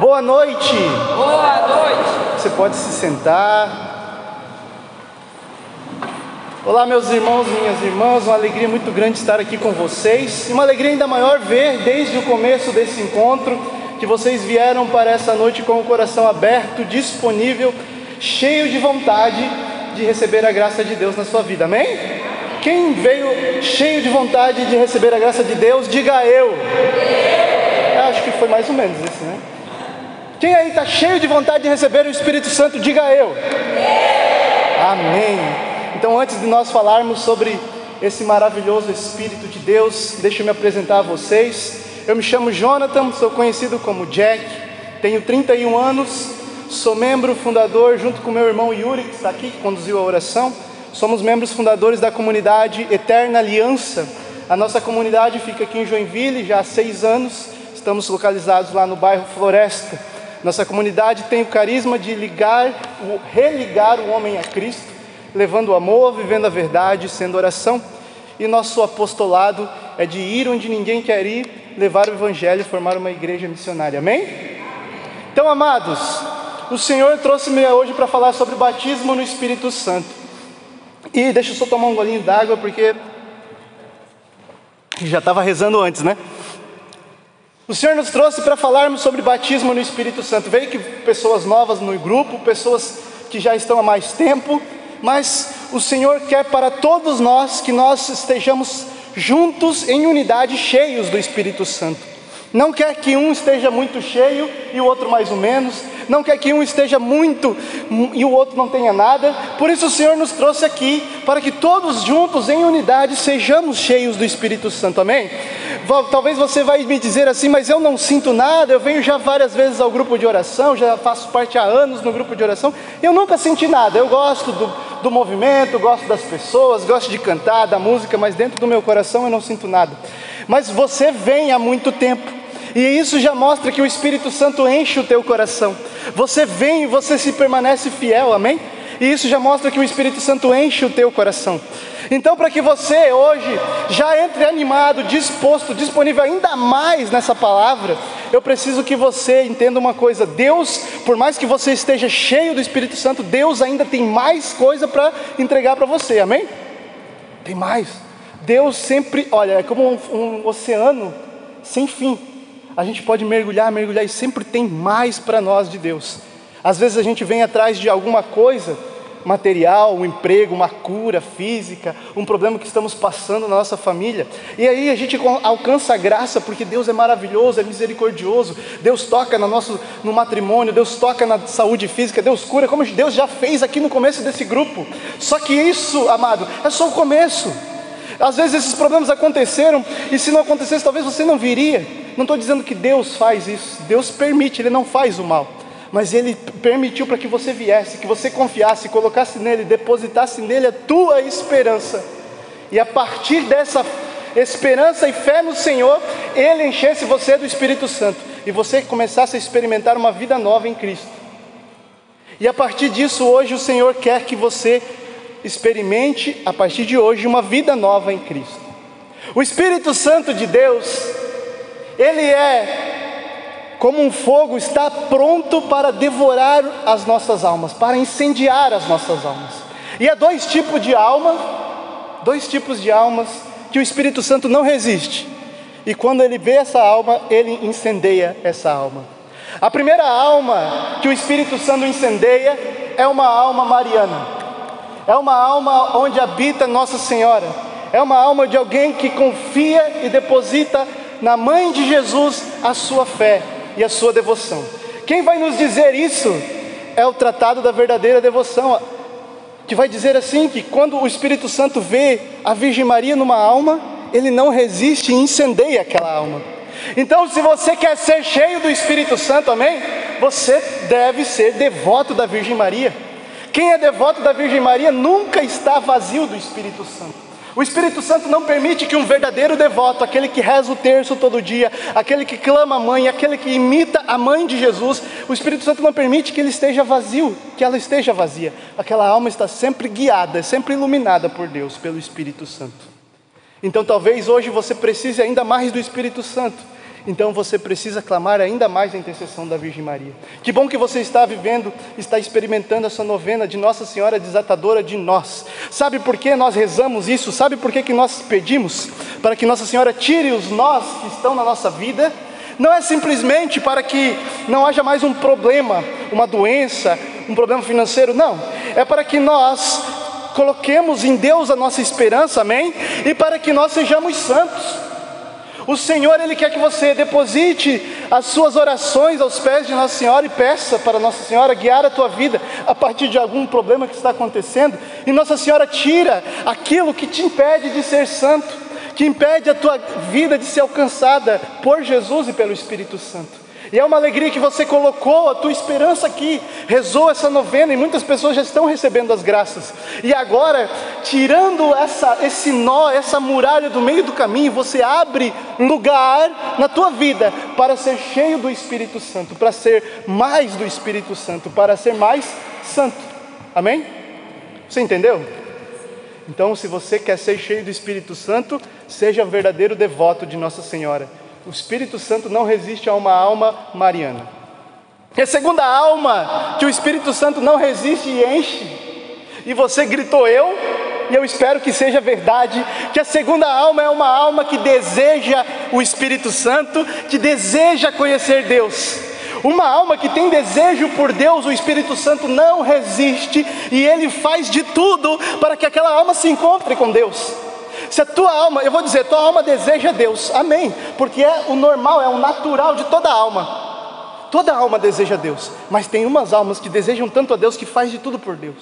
Boa noite. Boa noite. Você pode se sentar. Olá, meus irmãos, minhas irmãs, uma alegria muito grande estar aqui com vocês e uma alegria ainda maior ver desde o começo desse encontro que vocês vieram para essa noite com o coração aberto, disponível, cheio de vontade de receber a graça de Deus na sua vida, amém? Quem veio cheio de vontade de receber a graça de Deus, diga eu. eu acho que foi mais ou menos isso, né? Quem aí está cheio de vontade de receber o Espírito Santo, diga eu. Amém. Então, antes de nós falarmos sobre esse maravilhoso Espírito de Deus, deixa eu me apresentar a vocês. Eu me chamo Jonathan, sou conhecido como Jack, tenho 31 anos, sou membro fundador, junto com meu irmão Yuri, que está aqui, que conduziu a oração. Somos membros fundadores da comunidade Eterna Aliança. A nossa comunidade fica aqui em Joinville já há seis anos, estamos localizados lá no bairro Floresta. Nossa comunidade tem o carisma de ligar, religar o homem a Cristo, levando o amor, vivendo a verdade, sendo oração. E nosso apostolado é de ir onde ninguém quer ir, levar o evangelho e formar uma igreja missionária. Amém? Então, amados, o Senhor trouxe-me hoje para falar sobre batismo no Espírito Santo. E deixa eu só tomar um golinho d'água porque já estava rezando antes, né? O Senhor nos trouxe para falarmos sobre batismo no Espírito Santo. Veio que pessoas novas no grupo, pessoas que já estão há mais tempo, mas o Senhor quer para todos nós que nós estejamos juntos em unidade, cheios do Espírito Santo. Não quer que um esteja muito cheio e o outro mais ou menos, não quer que um esteja muito e o outro não tenha nada. Por isso o Senhor nos trouxe aqui para que todos juntos em unidade sejamos cheios do Espírito Santo. Amém? Talvez você vai me dizer assim, mas eu não sinto nada. Eu venho já várias vezes ao grupo de oração, já faço parte há anos no grupo de oração. Eu nunca senti nada. Eu gosto do, do movimento, gosto das pessoas, gosto de cantar, da música, mas dentro do meu coração eu não sinto nada. Mas você vem há muito tempo. E isso já mostra que o Espírito Santo enche o teu coração. Você vem e você se permanece fiel, amém? E isso já mostra que o Espírito Santo enche o teu coração. Então, para que você hoje já entre animado, disposto, disponível ainda mais nessa palavra, eu preciso que você entenda uma coisa: Deus, por mais que você esteja cheio do Espírito Santo, Deus ainda tem mais coisa para entregar para você, amém? Tem mais. Deus sempre, olha, é como um, um oceano sem fim a gente pode mergulhar, mergulhar e sempre tem mais para nós de Deus. Às vezes a gente vem atrás de alguma coisa, material, um emprego, uma cura física, um problema que estamos passando na nossa família. E aí a gente alcança a graça porque Deus é maravilhoso, é misericordioso. Deus toca no nosso no matrimônio, Deus toca na saúde física, Deus cura, como Deus já fez aqui no começo desse grupo. Só que isso, amado, é só o começo. Às vezes esses problemas aconteceram e se não acontecesse, talvez você não viria. Não estou dizendo que Deus faz isso, Deus permite, Ele não faz o mal, mas Ele permitiu para que você viesse, que você confiasse, colocasse nele, depositasse nele a tua esperança, e a partir dessa esperança e fé no Senhor, Ele enchesse você do Espírito Santo, e você começasse a experimentar uma vida nova em Cristo. E a partir disso, hoje o Senhor quer que você experimente, a partir de hoje, uma vida nova em Cristo. O Espírito Santo de Deus, ele é como um fogo, está pronto para devorar as nossas almas, para incendiar as nossas almas. E há dois tipos de alma, dois tipos de almas que o Espírito Santo não resiste. E quando ele vê essa alma, ele incendeia essa alma. A primeira alma que o Espírito Santo incendeia é uma alma mariana. É uma alma onde habita Nossa Senhora. É uma alma de alguém que confia e deposita na mãe de Jesus a sua fé e a sua devoção. Quem vai nos dizer isso é o tratado da verdadeira devoção, que vai dizer assim que quando o Espírito Santo vê a Virgem Maria numa alma, ele não resiste e incendeia aquela alma. Então, se você quer ser cheio do Espírito Santo, amém? Você deve ser devoto da Virgem Maria. Quem é devoto da Virgem Maria nunca está vazio do Espírito Santo. O Espírito Santo não permite que um verdadeiro devoto, aquele que reza o terço todo dia, aquele que clama a mãe, aquele que imita a mãe de Jesus, o Espírito Santo não permite que ele esteja vazio, que ela esteja vazia. Aquela alma está sempre guiada, sempre iluminada por Deus, pelo Espírito Santo. Então talvez hoje você precise ainda mais do Espírito Santo. Então você precisa clamar ainda mais a intercessão da Virgem Maria. Que bom que você está vivendo, está experimentando essa novena de Nossa Senhora desatadora de nós. Sabe por que nós rezamos isso? Sabe por que, que nós pedimos? Para que Nossa Senhora tire os nós que estão na nossa vida? Não é simplesmente para que não haja mais um problema, uma doença, um problema financeiro, não. É para que nós coloquemos em Deus a nossa esperança, amém? E para que nós sejamos santos. O Senhor, Ele quer que você deposite as suas orações aos pés de Nossa Senhora e peça para Nossa Senhora guiar a tua vida a partir de algum problema que está acontecendo. E Nossa Senhora tira aquilo que te impede de ser santo, que impede a tua vida de ser alcançada por Jesus e pelo Espírito Santo. E é uma alegria que você colocou a tua esperança aqui, rezou essa novena e muitas pessoas já estão recebendo as graças. E agora, tirando essa, esse nó, essa muralha do meio do caminho, você abre lugar na tua vida para ser cheio do Espírito Santo, para ser mais do Espírito Santo, para ser mais santo. Amém? Você entendeu? Então, se você quer ser cheio do Espírito Santo, seja verdadeiro devoto de Nossa Senhora o Espírito Santo não resiste a uma alma mariana. E a segunda alma que o Espírito Santo não resiste e enche, e você gritou eu, e eu espero que seja verdade, que a segunda alma é uma alma que deseja o Espírito Santo, que deseja conhecer Deus. Uma alma que tem desejo por Deus, o Espírito Santo não resiste e ele faz de tudo para que aquela alma se encontre com Deus. Se a tua alma, eu vou dizer, tua alma deseja Deus, amém, porque é o normal, é o natural de toda alma. Toda alma deseja Deus, mas tem umas almas que desejam tanto a Deus que faz de tudo por Deus.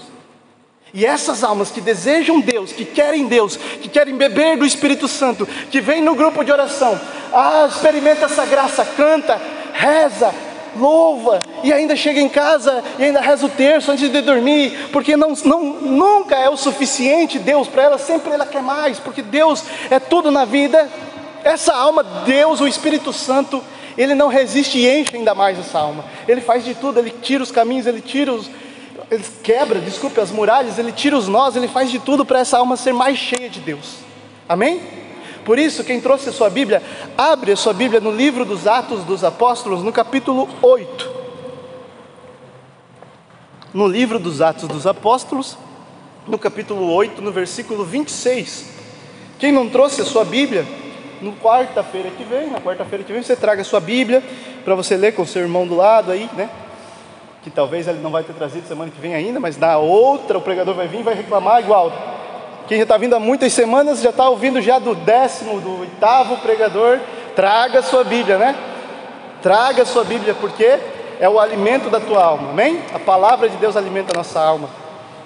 E essas almas que desejam Deus, que querem Deus, que querem beber do Espírito Santo, que vem no grupo de oração, ah, experimenta essa graça, canta, reza, louva, e ainda chega em casa e ainda reza o terço antes de dormir, porque não, não, nunca é o suficiente Deus para ela, sempre ela quer mais, porque Deus é tudo na vida. Essa alma, Deus, o Espírito Santo, ele não resiste e enche ainda mais essa alma. Ele faz de tudo, ele tira os caminhos, ele tira os. Ele quebra, desculpe, as muralhas, ele tira os nós, ele faz de tudo para essa alma ser mais cheia de Deus. Amém? Por isso, quem trouxe a sua Bíblia, abre a sua Bíblia no livro dos Atos dos Apóstolos, no capítulo 8. No livro dos Atos dos Apóstolos, no capítulo 8, no versículo 26. Quem não trouxe a sua Bíblia, no quarta-feira que vem, na quarta-feira que vem, você traga a sua Bíblia para você ler com o seu irmão do lado aí, né? Que talvez ele não vai ter trazido semana que vem ainda, mas na outra o pregador vai vir e vai reclamar igual. Quem já está vindo há muitas semanas já está ouvindo já do décimo, do oitavo pregador. Traga sua Bíblia, né? Traga sua Bíblia, porque é o alimento da tua alma, amém? A palavra de Deus alimenta a nossa alma.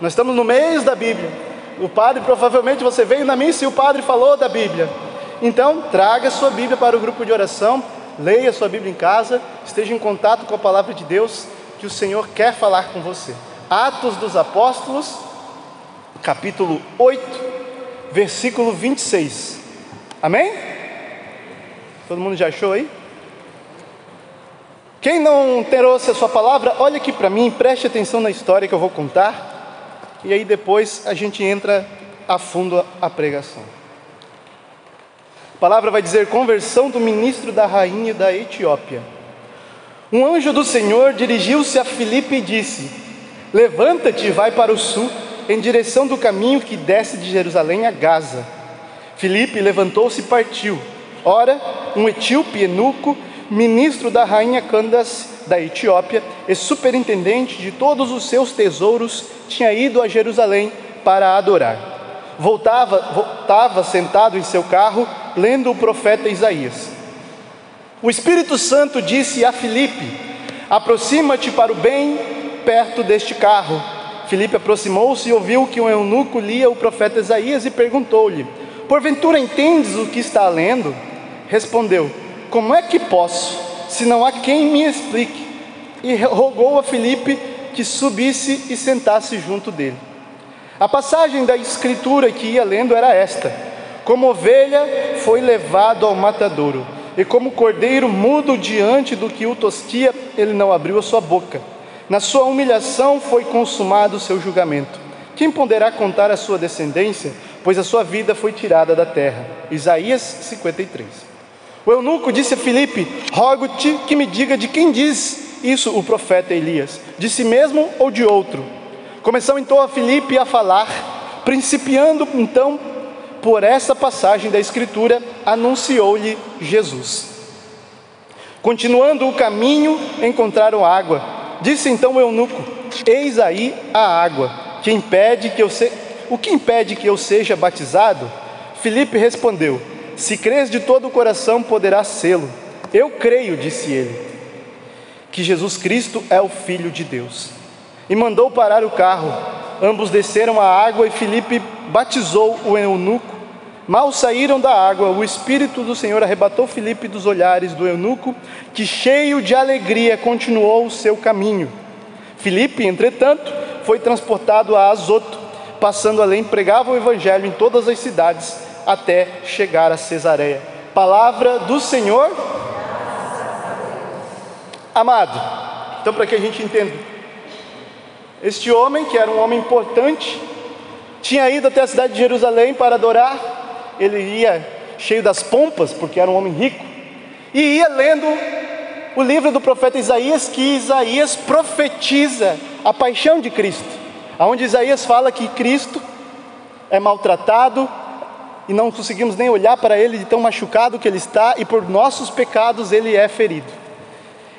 Nós estamos no mês da Bíblia. O padre, provavelmente você veio na missa e o padre falou da Bíblia. Então, traga sua Bíblia para o grupo de oração, leia sua Bíblia em casa, esteja em contato com a palavra de Deus, que o Senhor quer falar com você. Atos dos Apóstolos, capítulo 8, versículo 26. Amém? Todo mundo já achou aí? Quem não trouxe a sua palavra, olha aqui para mim, preste atenção na história que eu vou contar, e aí depois a gente entra a fundo a pregação. A palavra vai dizer: conversão do ministro da rainha da Etiópia. Um anjo do Senhor dirigiu-se a Filipe e disse: Levanta-te e vai para o sul em direção do caminho que desce de Jerusalém a Gaza. Filipe levantou-se e partiu. Ora, um etíope eunuco, ministro da rainha Candace da Etiópia e superintendente de todos os seus tesouros, tinha ido a Jerusalém para adorar. Voltava, voltava sentado em seu carro, lendo o profeta Isaías. O Espírito Santo disse a Filipe: Aproxima-te para o bem perto deste carro. Filipe aproximou-se e ouviu que um eunuco lia o profeta Isaías e perguntou-lhe: Porventura entendes o que está lendo? Respondeu: Como é que posso, se não há quem me explique? E rogou a Filipe que subisse e sentasse junto dele. A passagem da escritura que ia lendo era esta: Como ovelha foi levado ao matadouro, e como cordeiro mudo diante do que o tostia, ele não abriu a sua boca. Na sua humilhação foi consumado o seu julgamento. Quem poderá contar a sua descendência? Pois a sua vida foi tirada da terra. Isaías 53. O eunuco disse a Filipe: Rogo-te que me diga de quem diz isso o profeta Elias, de si mesmo ou de outro. Começou então a Filipe a falar, principiando então por essa passagem da Escritura, anunciou-lhe Jesus. Continuando o caminho, encontraram água. Disse então o eunuco: Eis aí a água, que impede que eu se... o que impede que eu seja batizado? Filipe respondeu: Se crês de todo o coração, poderás sê-lo. Eu creio, disse ele, que Jesus Cristo é o Filho de Deus. E mandou parar o carro. Ambos desceram a água e Filipe batizou o eunuco Mal saíram da água, o Espírito do Senhor arrebatou Filipe dos olhares do eunuco, que cheio de alegria continuou o seu caminho. Filipe, entretanto, foi transportado a Azoto, passando além, pregava o evangelho em todas as cidades, até chegar a Cesareia. Palavra do Senhor. Amado, então para que a gente entenda, este homem, que era um homem importante, tinha ido até a cidade de Jerusalém para adorar ele ia cheio das pompas, porque era um homem rico, e ia lendo o livro do profeta Isaías, que Isaías profetiza a paixão de Cristo, aonde Isaías fala que Cristo é maltratado e não conseguimos nem olhar para ele de tão machucado que ele está, e por nossos pecados ele é ferido.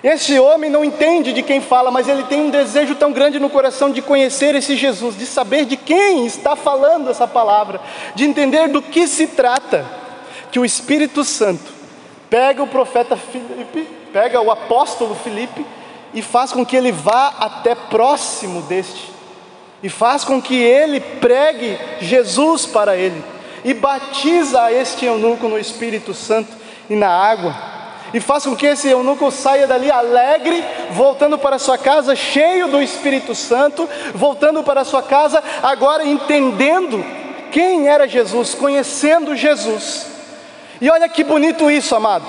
Esse homem não entende de quem fala, mas ele tem um desejo tão grande no coração de conhecer esse Jesus, de saber de quem está falando essa palavra, de entender do que se trata, que o Espírito Santo pega o profeta Filipe, pega o apóstolo Filipe e faz com que ele vá até próximo deste, e faz com que ele pregue Jesus para ele, e batiza este eunuco no Espírito Santo e na água e faça com que esse eunuco saia dali alegre, voltando para sua casa cheio do Espírito Santo, voltando para sua casa agora entendendo quem era Jesus, conhecendo Jesus. E olha que bonito isso, amado.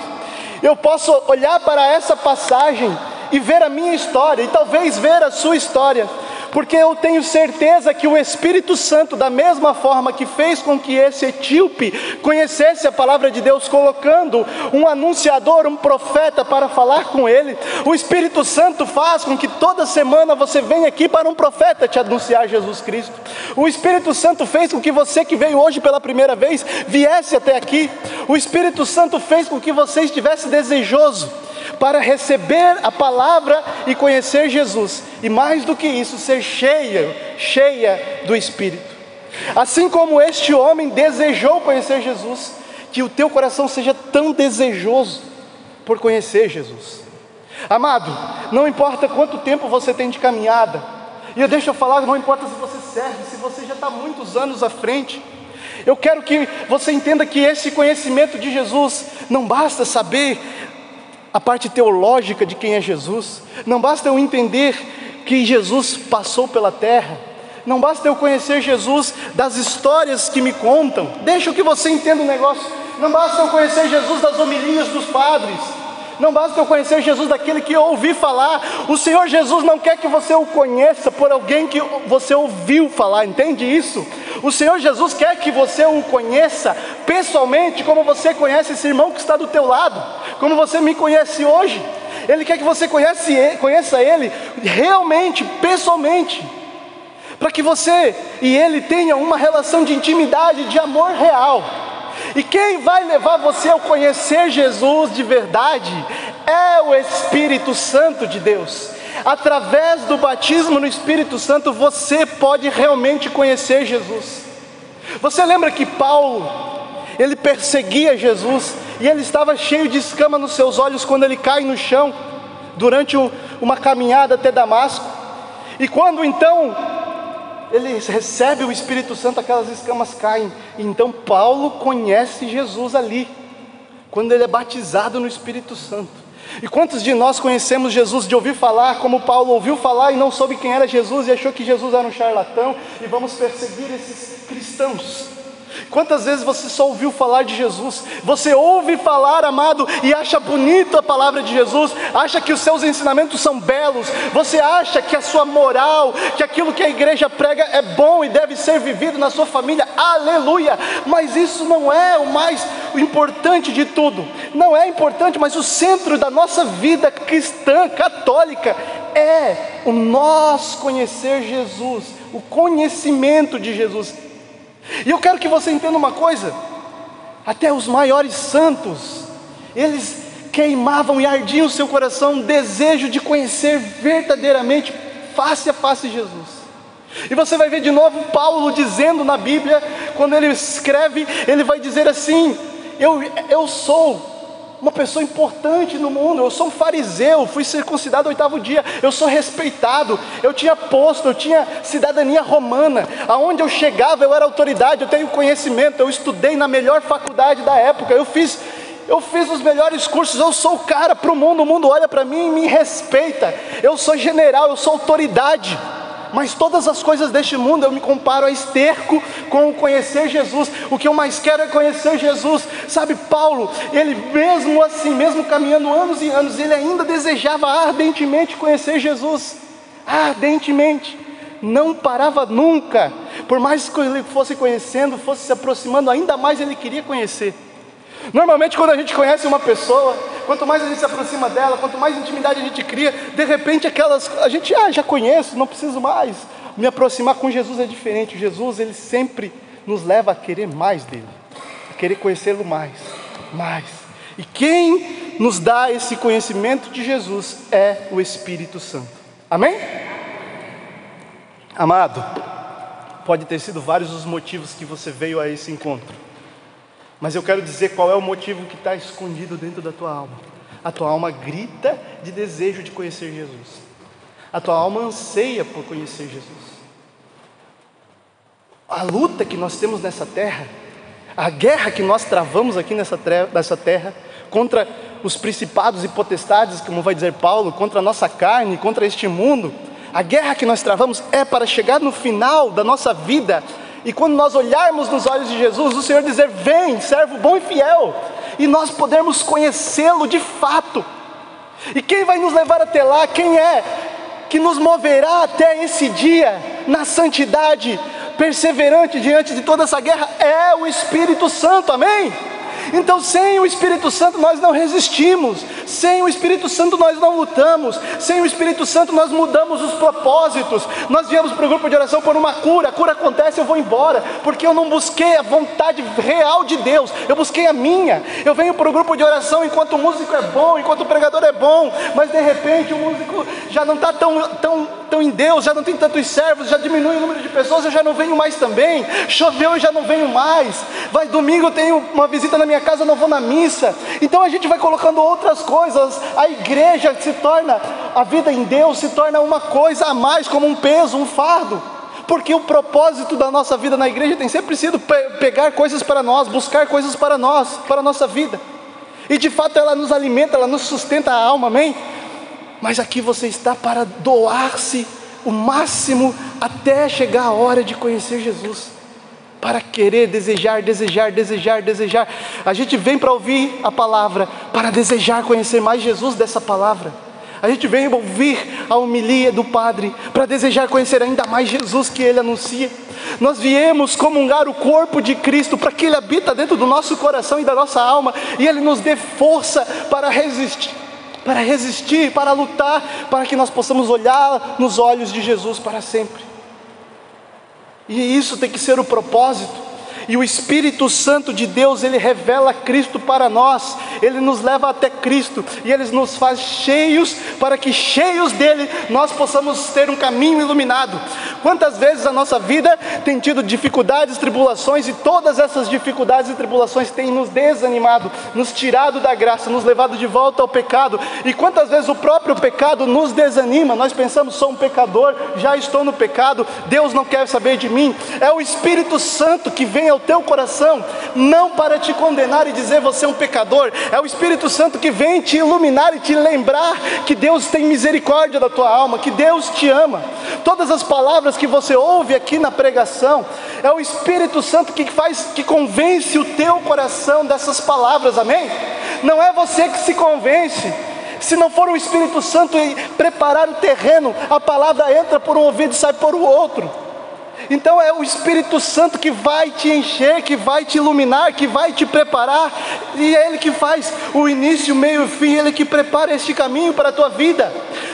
Eu posso olhar para essa passagem e ver a minha história, e talvez ver a sua história, porque eu tenho certeza que o Espírito Santo, da mesma forma que fez com que esse etíope conhecesse a palavra de Deus, colocando um anunciador, um profeta para falar com ele, o Espírito Santo faz com que toda semana você venha aqui para um profeta te anunciar Jesus Cristo. O Espírito Santo fez com que você que veio hoje pela primeira vez viesse até aqui. O Espírito Santo fez com que você estivesse desejoso para receber a palavra e conhecer Jesus, e mais do que isso, ser cheia, cheia do Espírito. Assim como este homem desejou conhecer Jesus, que o teu coração seja tão desejoso por conhecer Jesus. Amado, não importa quanto tempo você tem de caminhada, e deixa eu falar, não importa se você serve, se você já está muitos anos à frente, eu quero que você entenda que esse conhecimento de Jesus não basta saber a parte teológica de quem é Jesus, não basta eu entender que Jesus passou pela terra, não basta eu conhecer Jesus das histórias que me contam, deixa que você entenda o negócio, não basta eu conhecer Jesus das homilias dos padres, não basta eu conhecer Jesus daquele que eu ouvi falar. O Senhor Jesus não quer que você o conheça por alguém que você ouviu falar, entende isso? O Senhor Jesus quer que você o conheça pessoalmente, como você conhece esse irmão que está do teu lado, como você me conhece hoje. Ele quer que você conhece, conheça Ele realmente, pessoalmente, para que você e Ele tenham uma relação de intimidade, de amor real. E quem vai levar você a conhecer Jesus de verdade é o Espírito Santo de Deus. Através do batismo no Espírito Santo, você pode realmente conhecer Jesus. Você lembra que Paulo, ele perseguia Jesus e ele estava cheio de escama nos seus olhos quando ele cai no chão durante uma caminhada até Damasco. E quando então ele recebe o Espírito Santo, aquelas escamas caem. E então Paulo conhece Jesus ali, quando ele é batizado no Espírito Santo. E quantos de nós conhecemos Jesus de ouvir falar, como Paulo ouviu falar e não soube quem era Jesus e achou que Jesus era um charlatão, e vamos perseguir esses cristãos? Quantas vezes você só ouviu falar de Jesus? Você ouve falar, amado, e acha bonito a palavra de Jesus, acha que os seus ensinamentos são belos, você acha que a sua moral, que aquilo que a igreja prega é bom e deve ser vivido na sua família, aleluia! Mas isso não é o mais importante de tudo, não é importante, mas o centro da nossa vida cristã, católica, é o nós conhecer Jesus, o conhecimento de Jesus. E eu quero que você entenda uma coisa: até os maiores santos, eles queimavam e ardiam o seu coração um desejo de conhecer verdadeiramente, face a face, Jesus. E você vai ver de novo Paulo dizendo na Bíblia, quando ele escreve, ele vai dizer assim: Eu, eu sou uma pessoa importante no mundo. Eu sou um fariseu, fui circuncidado no oitavo dia. Eu sou respeitado. Eu tinha posto, eu tinha cidadania romana. Aonde eu chegava, eu era autoridade. Eu tenho conhecimento. Eu estudei na melhor faculdade da época. Eu fiz eu fiz os melhores cursos, eu sou o cara para o mundo, o mundo olha para mim e me respeita. Eu sou general, eu sou autoridade mas todas as coisas deste mundo eu me comparo a esterco com conhecer Jesus. O que eu mais quero é conhecer Jesus. Sabe, Paulo, ele mesmo assim, mesmo caminhando anos e anos, ele ainda desejava ardentemente conhecer Jesus. Ardentemente. Não parava nunca. Por mais que ele fosse conhecendo, fosse se aproximando, ainda mais ele queria conhecer. Normalmente, quando a gente conhece uma pessoa, quanto mais a gente se aproxima dela, quanto mais intimidade a gente cria, de repente aquelas, a gente ah, já conhece, não preciso mais. Me aproximar com Jesus é diferente. Jesus, ele sempre nos leva a querer mais dele, a querer conhecê-lo mais, mais. E quem nos dá esse conhecimento de Jesus é o Espírito Santo. Amém? Amado, pode ter sido vários os motivos que você veio a esse encontro. Mas eu quero dizer qual é o motivo que está escondido dentro da tua alma. A tua alma grita de desejo de conhecer Jesus. A tua alma anseia por conhecer Jesus. A luta que nós temos nessa terra, a guerra que nós travamos aqui nessa, nessa terra, contra os principados e potestades, como vai dizer Paulo, contra a nossa carne, contra este mundo, a guerra que nós travamos é para chegar no final da nossa vida e quando nós olharmos nos olhos de Jesus, o Senhor dizer: Vem, servo bom e fiel, e nós podemos conhecê-lo de fato. E quem vai nos levar até lá? Quem é que nos moverá até esse dia na santidade, perseverante diante de toda essa guerra? É o Espírito Santo, amém? Então, sem o Espírito Santo, nós não resistimos, sem o Espírito Santo, nós não lutamos, sem o Espírito Santo, nós mudamos os propósitos. Nós viemos para o grupo de oração por uma cura, a cura acontece, eu vou embora, porque eu não busquei a vontade real de Deus, eu busquei a minha. Eu venho para o grupo de oração enquanto o músico é bom, enquanto o pregador é bom, mas de repente o músico já não está tão, tão, tão em Deus, já não tem tantos servos, já diminui o número de pessoas, eu já não venho mais também. Choveu, eu já não venho mais. Vai domingo, eu tenho uma visita na minha casa, eu não vou na missa. Então a gente vai colocando outras coisas. A igreja se torna, a vida em Deus se torna uma coisa a mais, como um peso, um fardo. Porque o propósito da nossa vida na igreja tem sempre sido pegar coisas para nós, buscar coisas para nós, para a nossa vida. E de fato ela nos alimenta, ela nos sustenta a alma, amém? Mas aqui você está para doar-se o máximo até chegar a hora de conhecer Jesus para querer, desejar, desejar, desejar, desejar. A gente vem para ouvir a palavra, para desejar conhecer mais Jesus dessa palavra. A gente vem ouvir a homilia do Padre para desejar conhecer ainda mais Jesus que Ele anuncia. Nós viemos comungar o corpo de Cristo para que Ele habita dentro do nosso coração e da nossa alma e Ele nos dê força para resistir, para resistir, para lutar, para que nós possamos olhar nos olhos de Jesus para sempre. E isso tem que ser o propósito. E o Espírito Santo de Deus, ele revela Cristo para nós, ele nos leva até Cristo e ele nos faz cheios para que cheios dele nós possamos ter um caminho iluminado. Quantas vezes a nossa vida tem tido dificuldades, tribulações e todas essas dificuldades e tribulações têm nos desanimado, nos tirado da graça, nos levado de volta ao pecado. E quantas vezes o próprio pecado nos desanima? Nós pensamos, sou um pecador, já estou no pecado, Deus não quer saber de mim. É o Espírito Santo que vem ao teu coração, não para te condenar e dizer você é um pecador, é o Espírito Santo que vem te iluminar e te lembrar que Deus tem misericórdia da tua alma, que Deus te ama. Todas as palavras que você ouve aqui na pregação, É o Espírito Santo que faz, que convence o teu coração dessas palavras, amém? Não é você que se convence. Se não for o Espírito Santo preparar o terreno, a palavra entra por um ouvido e sai por o outro. Então é o Espírito Santo que vai te encher, que vai te iluminar, que vai te preparar, e é Ele que faz o início, o meio e o fim, Ele que prepara este caminho para a tua vida.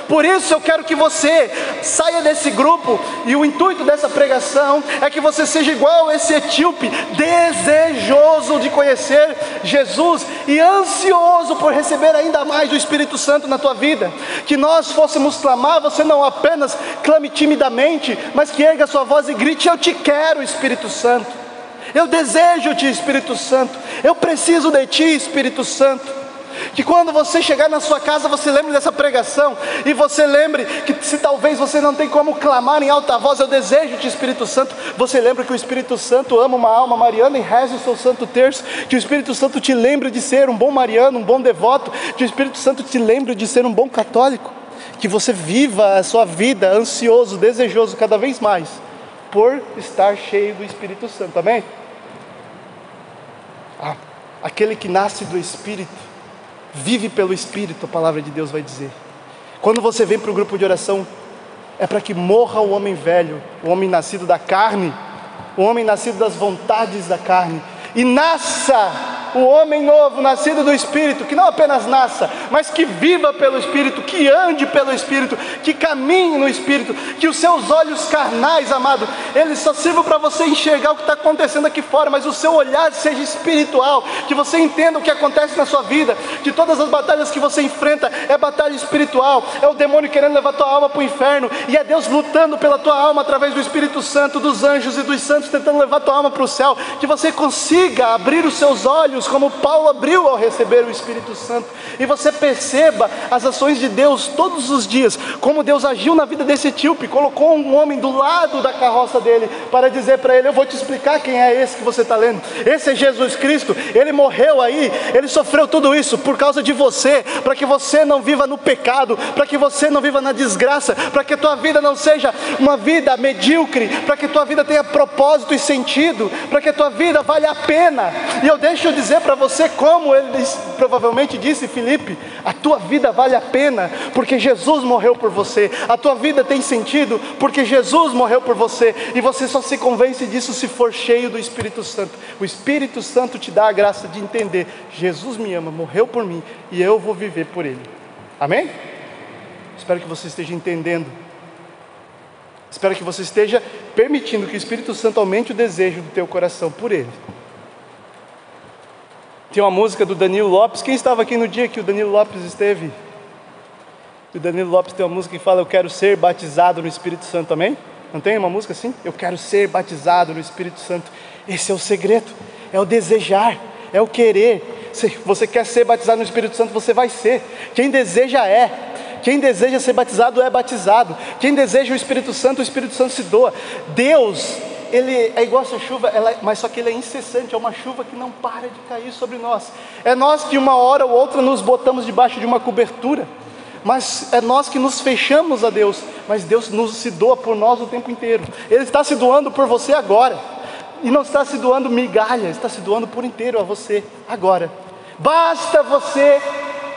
Por isso eu quero que você saia desse grupo, e o intuito dessa pregação é que você seja igual esse etíope, desejoso de conhecer Jesus e ansioso por receber ainda mais do Espírito Santo na tua vida. Que nós fôssemos clamar, você não apenas clame timidamente, mas que erga sua voz e grite: Eu te quero, Espírito Santo. Eu desejo-te, Espírito Santo. Eu preciso de ti, Espírito Santo. Que quando você chegar na sua casa, você lembre dessa pregação e você lembre que se talvez você não tem como clamar em alta voz, eu desejo-te, Espírito Santo. Você lembra que o Espírito Santo ama uma alma mariana e reza o seu santo terço. Que o Espírito Santo te lembre de ser um bom mariano, um bom devoto. Que o Espírito Santo te lembre de ser um bom católico. Que você viva a sua vida ansioso, desejoso cada vez mais por estar cheio do Espírito Santo. Amém? Ah, aquele que nasce do Espírito, vive pelo Espírito, a palavra de Deus vai dizer. Quando você vem para o grupo de oração, é para que morra o homem velho, o homem nascido da carne, o homem nascido das vontades da carne, e nasça o homem novo, nascido do Espírito, que não apenas nasça, mas que viva pelo Espírito, que ande pelo Espírito, que caminhe no Espírito, que os seus olhos carnais, amado, eles só sirvam para você enxergar o que está acontecendo aqui fora, mas o seu olhar seja espiritual, que você entenda o que acontece na sua vida, que todas as batalhas que você enfrenta é batalha espiritual, é o demônio querendo levar tua alma para o inferno, e é Deus lutando pela tua alma através do Espírito Santo, dos anjos e dos santos, tentando levar tua alma para o céu, que você consiga abrir os seus olhos como Paulo abriu ao receber o Espírito Santo, e você perceba as ações de Deus todos os dias, como Deus agiu na vida desse etíope, colocou um homem do lado da carroça dele para dizer para ele: Eu vou te explicar quem é esse que você está lendo. Esse é Jesus Cristo, ele morreu aí, ele sofreu tudo isso por causa de você, para que você não viva no pecado, para que você não viva na desgraça, para que a tua vida não seja uma vida medíocre, para que a tua vida tenha propósito e sentido, para que a tua vida valha a pena. E eu deixo eu dizer dizer para você como ele provavelmente disse, Felipe: a tua vida vale a pena porque Jesus morreu por você, a tua vida tem sentido porque Jesus morreu por você, e você só se convence disso se for cheio do Espírito Santo. O Espírito Santo te dá a graça de entender: Jesus me ama, morreu por mim e eu vou viver por Ele. Amém? Espero que você esteja entendendo. Espero que você esteja permitindo que o Espírito Santo aumente o desejo do teu coração por Ele. Tem uma música do Danilo Lopes. Quem estava aqui no dia que o Danilo Lopes esteve? O Danilo Lopes tem uma música que fala: Eu quero ser batizado no Espírito Santo, amém? Não tem uma música assim? Eu quero ser batizado no Espírito Santo. Esse é o segredo, é o desejar, é o querer. Se você quer ser batizado no Espírito Santo, você vai ser. Quem deseja é. Quem deseja ser batizado é batizado. Quem deseja o Espírito Santo, o Espírito Santo se doa. Deus ele é igual essa chuva, ela, mas só que ele é incessante, é uma chuva que não para de cair sobre nós. É nós que uma hora ou outra nos botamos debaixo de uma cobertura, mas é nós que nos fechamos a Deus, mas Deus nos se doa por nós o tempo inteiro. Ele está se doando por você agora, e não está se doando migalha, está se doando por inteiro a você agora. Basta você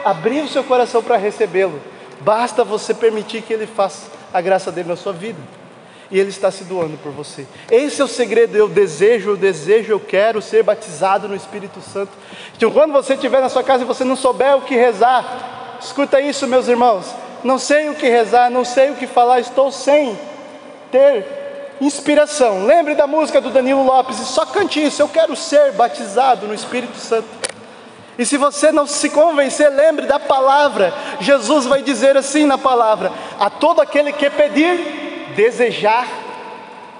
abrir o seu coração para recebê-lo, basta você permitir que Ele faça a graça dele na sua vida e Ele está se doando por você. Esse é o segredo. Eu desejo, eu desejo, eu quero ser batizado no Espírito Santo. Então, quando você estiver na sua casa e você não souber o que rezar, escuta isso, meus irmãos. Não sei o que rezar, não sei o que falar, estou sem ter inspiração. Lembre da música do Danilo Lopes e só cante isso. Eu quero ser batizado no Espírito Santo. E se você não se convencer, lembre da palavra. Jesus vai dizer assim na palavra: A todo aquele que pedir, desejar,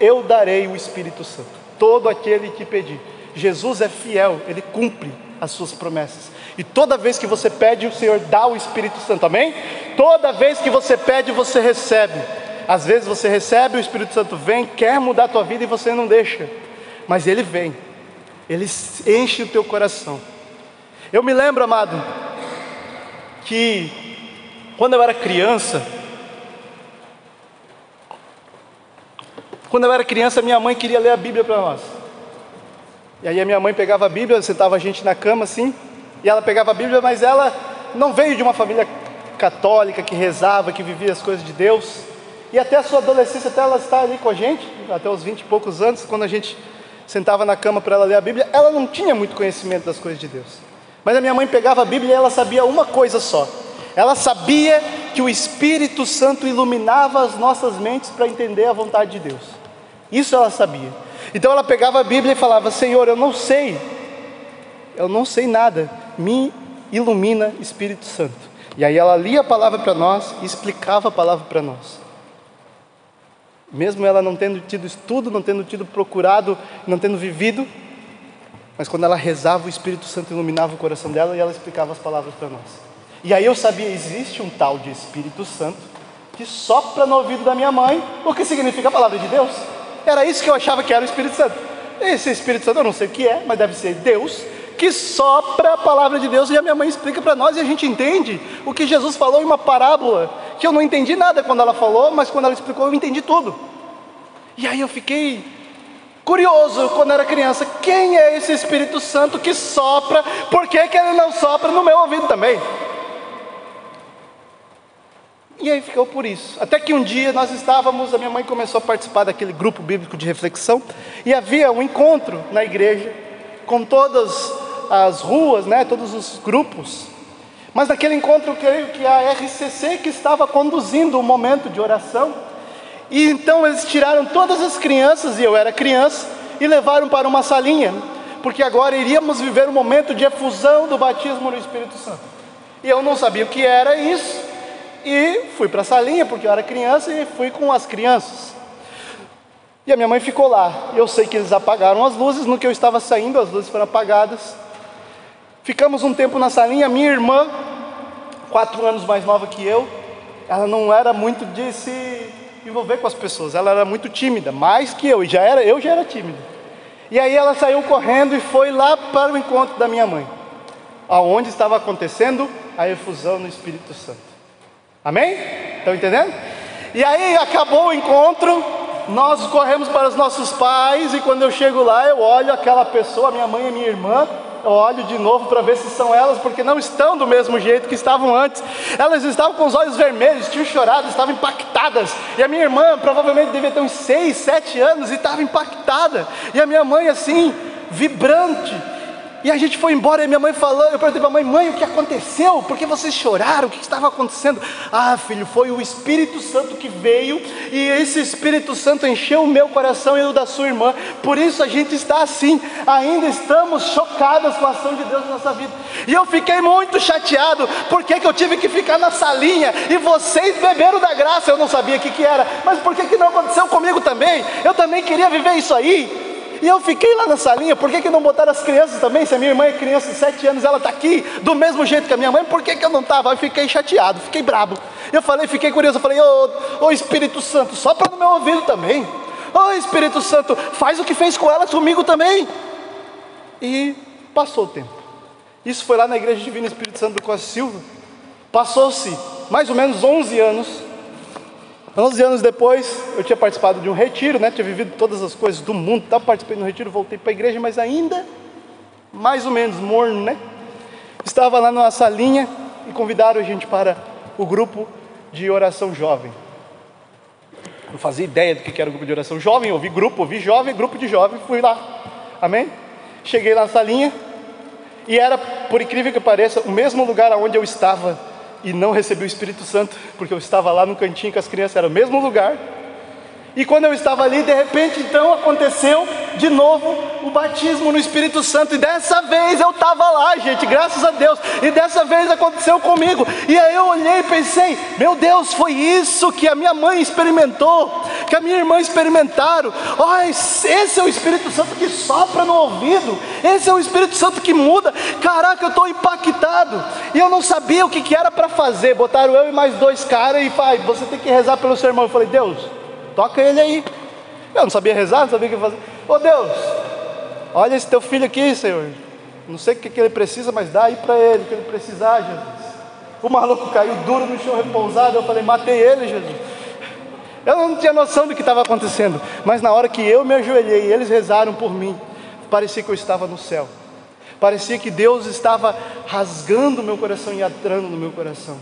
eu darei o Espírito Santo. Todo aquele que pedir. Jesus é fiel, ele cumpre as suas promessas. E toda vez que você pede, o Senhor dá o Espírito Santo, amém? Toda vez que você pede, você recebe. Às vezes você recebe, o Espírito Santo vem, quer mudar a tua vida e você não deixa. Mas ele vem, ele enche o teu coração. Eu me lembro, amado, que quando eu era criança, Quando eu era criança, minha mãe queria ler a Bíblia para nós. E aí a minha mãe pegava a Bíblia, sentava a gente na cama assim, e ela pegava a Bíblia, mas ela não veio de uma família católica que rezava, que vivia as coisas de Deus. E até a sua adolescência, até ela estar ali com a gente, até os 20 e poucos anos, quando a gente sentava na cama para ela ler a Bíblia, ela não tinha muito conhecimento das coisas de Deus. Mas a minha mãe pegava a Bíblia e ela sabia uma coisa só. Ela sabia que o Espírito Santo iluminava as nossas mentes para entender a vontade de Deus. Isso ela sabia. Então ela pegava a Bíblia e falava: Senhor, eu não sei, eu não sei nada, me ilumina Espírito Santo. E aí ela lia a palavra para nós e explicava a palavra para nós. Mesmo ela não tendo tido estudo, não tendo tido procurado, não tendo vivido, mas quando ela rezava, o Espírito Santo iluminava o coração dela e ela explicava as palavras para nós. E aí eu sabia, existe um tal de Espírito Santo que sopra no ouvido da minha mãe o que significa a palavra de Deus. Era isso que eu achava que era o Espírito Santo. Esse Espírito Santo eu não sei o que é, mas deve ser Deus que sopra a palavra de Deus e a minha mãe explica para nós e a gente entende o que Jesus falou em uma parábola, que eu não entendi nada quando ela falou, mas quando ela explicou eu entendi tudo. E aí eu fiquei curioso quando era criança, quem é esse Espírito Santo que sopra? Por que, que ele não sopra no meu ouvido também? E aí ficou por isso. Até que um dia nós estávamos, a minha mãe começou a participar daquele grupo bíblico de reflexão, e havia um encontro na igreja com todas as ruas, né, todos os grupos. Mas naquele encontro, eu creio que a RCC que estava conduzindo o momento de oração. E então eles tiraram todas as crianças, e eu era criança, e levaram para uma salinha, porque agora iríamos viver um momento de efusão do batismo no Espírito Santo. E eu não sabia o que era isso, e fui para a salinha, porque eu era criança, e fui com as crianças. E a minha mãe ficou lá. Eu sei que eles apagaram as luzes, no que eu estava saindo, as luzes foram apagadas. Ficamos um tempo na salinha, minha irmã, quatro anos mais nova que eu, ela não era muito de se envolver com as pessoas, ela era muito tímida, mais que eu, e já era, eu já era tímido. E aí ela saiu correndo e foi lá para o encontro da minha mãe, aonde estava acontecendo a efusão no Espírito Santo. Amém? Estão entendendo? E aí acabou o encontro, nós corremos para os nossos pais, e quando eu chego lá, eu olho aquela pessoa, minha mãe e minha irmã, eu olho de novo para ver se são elas, porque não estão do mesmo jeito que estavam antes. Elas estavam com os olhos vermelhos, tinham chorado, estavam impactadas. E a minha irmã provavelmente devia ter uns seis, sete anos e estava impactada. E a minha mãe assim, vibrante. E a gente foi embora e minha mãe falou, eu perguntei para a mãe, mãe, o que aconteceu? Por que vocês choraram? O que estava acontecendo? Ah, filho, foi o Espírito Santo que veio e esse Espírito Santo encheu o meu coração e o da sua irmã. Por isso a gente está assim, ainda estamos chocadas com a ação de Deus na nossa vida. E eu fiquei muito chateado, porque que eu tive que ficar na salinha e vocês beberam da graça, eu não sabia o que, que era, mas por que, que não aconteceu comigo também? Eu também queria viver isso aí. E eu fiquei lá na salinha, por que, que não botaram as crianças também? Se a minha irmã é criança de sete anos, ela está aqui, do mesmo jeito que a minha mãe, por que, que eu não estava? Eu fiquei chateado, fiquei brabo. Eu falei, fiquei curioso, eu falei, ô, ô Espírito Santo, só para no meu ouvido também. Ô Espírito Santo, faz o que fez com ela comigo também. E passou o tempo. Isso foi lá na Igreja Divina Espírito Santo do Costa Silva. Passou-se mais ou menos 11 anos 11 anos depois, eu tinha participado de um retiro, né? tinha vivido todas as coisas do mundo, estava participando do retiro, voltei para a igreja, mas ainda mais ou menos morno, né? Estava lá numa salinha e convidaram a gente para o grupo de oração jovem. Não fazia ideia do que era o grupo de oração jovem, ouvi grupo, ouvi jovem, grupo de jovem, fui lá. Amém? Cheguei na salinha e era, por incrível que pareça, o mesmo lugar onde eu estava e não recebi o Espírito Santo, porque eu estava lá no cantinho com as crianças, era o mesmo lugar. E quando eu estava ali, de repente, então aconteceu de novo o batismo no Espírito Santo. E dessa vez eu estava lá, gente, graças a Deus. E dessa vez aconteceu comigo. E aí eu olhei e pensei: meu Deus, foi isso que a minha mãe experimentou, que a minha irmã experimentaram. Oh, esse é o Espírito Santo que sopra no ouvido. Esse é o Espírito Santo que muda. Caraca, eu estou impactado. E eu não sabia o que, que era para fazer. Botaram eu e mais dois caras e pai, você tem que rezar pelo seu irmão. Eu falei: Deus toca ele aí. Eu não sabia rezar, não sabia o que fazer. Ô Deus, olha esse teu filho aqui, Senhor. Não sei o que, que ele precisa, mas dá aí para ele o que ele precisar, Jesus. O maluco caiu duro no chão repousado. Eu falei, matei ele, Jesus. Eu não tinha noção do que estava acontecendo, mas na hora que eu me ajoelhei e eles rezaram por mim, parecia que eu estava no céu. Parecia que Deus estava rasgando meu coração e entrando no meu coração.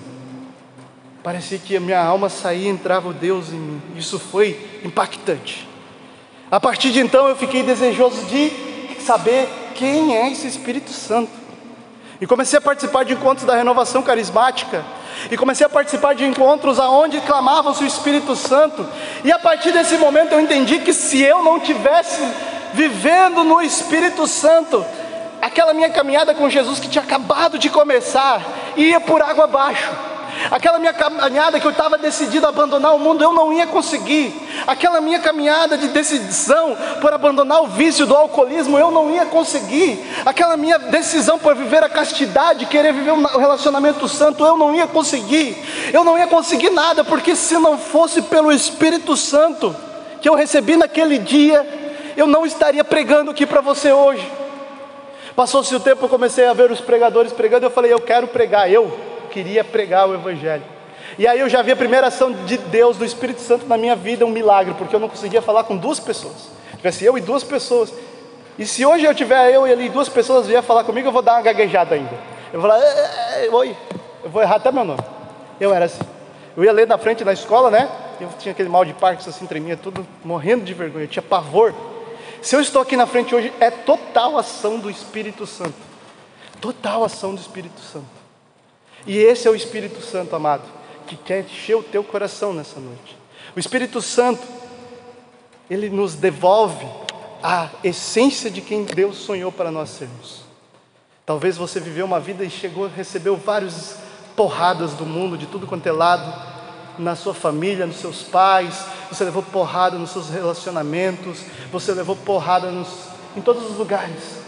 Parecia que a minha alma saía e entrava o Deus em mim. Isso foi impactante. A partir de então eu fiquei desejoso de saber quem é esse Espírito Santo. E comecei a participar de encontros da renovação carismática. E comecei a participar de encontros aonde clamavam-se o Espírito Santo. E a partir desse momento eu entendi que se eu não tivesse vivendo no Espírito Santo, aquela minha caminhada com Jesus que tinha acabado de começar, ia por água abaixo. Aquela minha caminhada que eu estava decidido a abandonar o mundo, eu não ia conseguir. Aquela minha caminhada de decisão por abandonar o vício do alcoolismo, eu não ia conseguir. Aquela minha decisão por viver a castidade, querer viver um relacionamento santo, eu não ia conseguir. Eu não ia conseguir nada, porque se não fosse pelo Espírito Santo que eu recebi naquele dia, eu não estaria pregando aqui para você hoje. Passou-se o tempo, eu comecei a ver os pregadores pregando, eu falei, eu quero pregar, eu queria pregar o Evangelho. E aí eu já vi a primeira ação de Deus, do Espírito Santo na minha vida, um milagre, porque eu não conseguia falar com duas pessoas. Tivesse eu e duas pessoas. E se hoje eu tiver eu e e duas pessoas vier falar comigo, eu vou dar uma gaguejada ainda. Eu vou falar, oi, eu vou errar até meu nome. Eu era assim. Eu ia ler na frente da escola, né? Eu tinha aquele mal de Parkinson assim, tremia tudo, morrendo de vergonha, eu tinha pavor. Se eu estou aqui na frente hoje, é total ação do Espírito Santo. Total ação do Espírito Santo. E esse é o Espírito Santo, amado, que quer encher o teu coração nessa noite. O Espírito Santo, ele nos devolve a essência de quem Deus sonhou para nós sermos. Talvez você viveu uma vida e chegou, recebeu várias porradas do mundo, de tudo quanto é lado, na sua família, nos seus pais, você levou porrada nos seus relacionamentos, você levou porrada nos, em todos os lugares.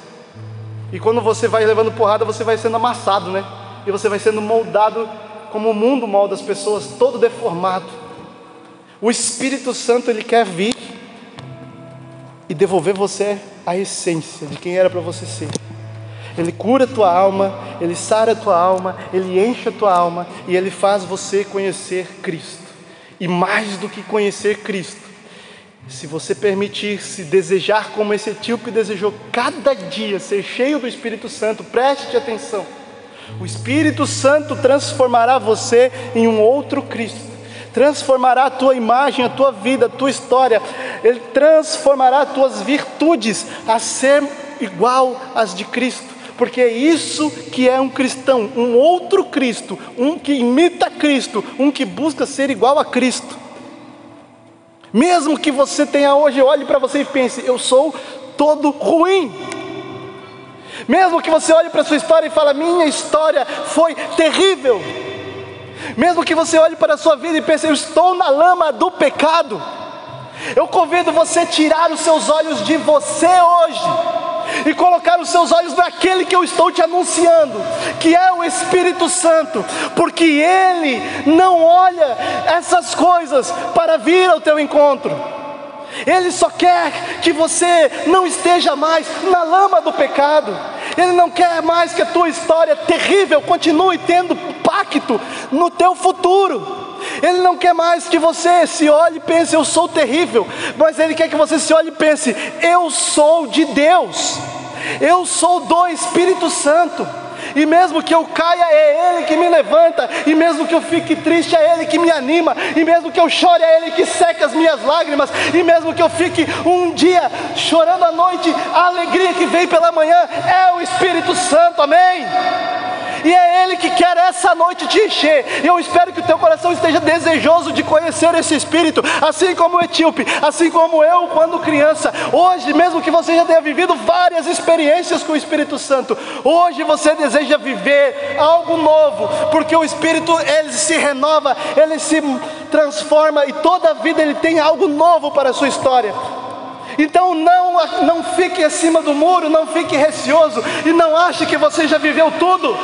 E quando você vai levando porrada, você vai sendo amassado, né? E você vai sendo moldado como o mundo molda as pessoas, todo deformado. O Espírito Santo ele quer vir e devolver você a essência de quem era para você ser. Ele cura a tua alma, ele sara a tua alma, ele enche a tua alma e ele faz você conhecer Cristo. E mais do que conhecer Cristo, se você permitir se desejar como esse etíope desejou cada dia ser cheio do Espírito Santo, preste atenção o Espírito Santo transformará você em um outro Cristo, transformará a tua imagem, a tua vida, a tua história, Ele transformará as tuas virtudes a ser igual às de Cristo. Porque é isso que é um cristão, um outro Cristo, um que imita Cristo, um que busca ser igual a Cristo. Mesmo que você tenha hoje, olhe para você e pense: eu sou todo ruim, mesmo que você olhe para a sua história e fale, minha história foi terrível. Mesmo que você olhe para a sua vida e pense, eu estou na lama do pecado. Eu convido você a tirar os seus olhos de você hoje e colocar os seus olhos naquele que eu estou te anunciando, que é o Espírito Santo, porque ele não olha essas coisas para vir ao teu encontro. Ele só quer que você não esteja mais na lama do pecado. Ele não quer mais que a tua história terrível continue tendo pacto no teu futuro. Ele não quer mais que você se olhe e pense, eu sou terrível, mas Ele quer que você se olhe e pense, eu sou de Deus, eu sou do Espírito Santo. E mesmo que eu caia, é Ele que me levanta. E mesmo que eu fique triste, é Ele que me anima. E mesmo que eu chore, é Ele que seca as minhas lágrimas. E mesmo que eu fique um dia chorando à noite, a alegria que vem pela manhã é o Espírito Santo, amém? e é Ele que quer essa noite te encher. Eu espero que o teu coração esteja desejoso de conhecer esse Espírito, assim como o etíope, assim como eu quando criança. Hoje, mesmo que você já tenha vivido várias experiências com o Espírito Santo, hoje você deseja viver algo novo, porque o Espírito ele se renova, ele se transforma e toda a vida ele tem algo novo para a sua história. Então não, não fique acima do muro, não fique receoso e não ache que você já viveu tudo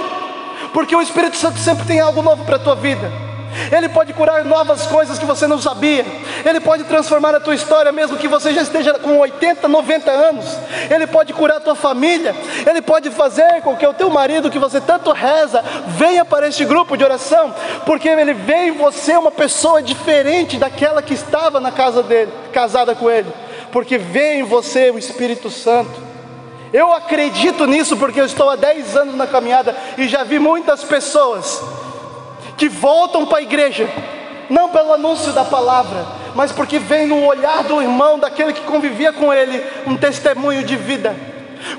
porque o Espírito Santo sempre tem algo novo para a tua vida. Ele pode curar novas coisas que você não sabia. Ele pode transformar a tua história, mesmo que você já esteja com 80, 90 anos. Ele pode curar a tua família. Ele pode fazer com que o teu marido, que você tanto reza, venha para este grupo de oração, porque ele vê em você uma pessoa diferente daquela que estava na casa dele, casada com ele, porque vê em você o Espírito Santo. Eu acredito nisso porque eu estou há 10 anos na caminhada e já vi muitas pessoas que voltam para a igreja, não pelo anúncio da palavra, mas porque vem no olhar do irmão, daquele que convivia com ele, um testemunho de vida.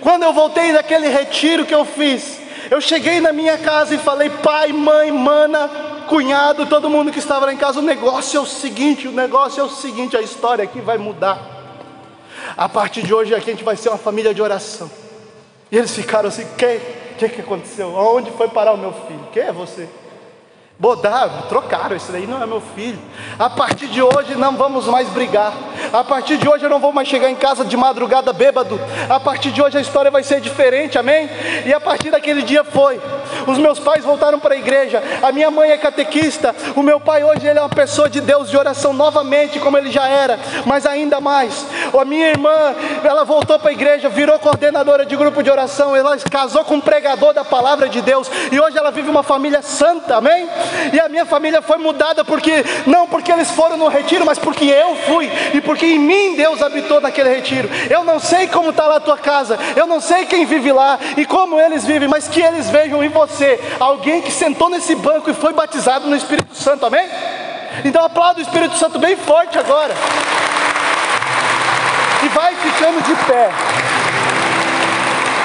Quando eu voltei daquele retiro que eu fiz, eu cheguei na minha casa e falei: pai, mãe, mana, cunhado, todo mundo que estava lá em casa, o negócio é o seguinte: o negócio é o seguinte, a história aqui vai mudar. A partir de hoje aqui a gente vai ser uma família de oração. E eles ficaram assim: que? O que, que aconteceu? Onde foi parar o meu filho? Quem é você? Bodaram, trocaram, esse daí não é meu filho. A partir de hoje não vamos mais brigar. A partir de hoje eu não vou mais chegar em casa de madrugada bêbado. A partir de hoje a história vai ser diferente, amém? E a partir daquele dia foi. Os meus pais voltaram para a igreja. A minha mãe é catequista. O meu pai hoje ele é uma pessoa de Deus de oração novamente, como ele já era, mas ainda mais. A minha irmã, ela voltou para a igreja, virou coordenadora de grupo de oração. Ela casou com um pregador da palavra de Deus e hoje ela vive uma família santa, amém? E a minha família foi mudada porque não porque eles foram no retiro, mas porque eu fui e porque em mim Deus habitou naquele retiro. Eu não sei como está lá a tua casa, eu não sei quem vive lá e como eles vivem, mas que eles vejam em você alguém que sentou nesse banco e foi batizado no Espírito Santo, amém? Então aplauda o Espírito Santo bem forte agora. E vai ficando de pé.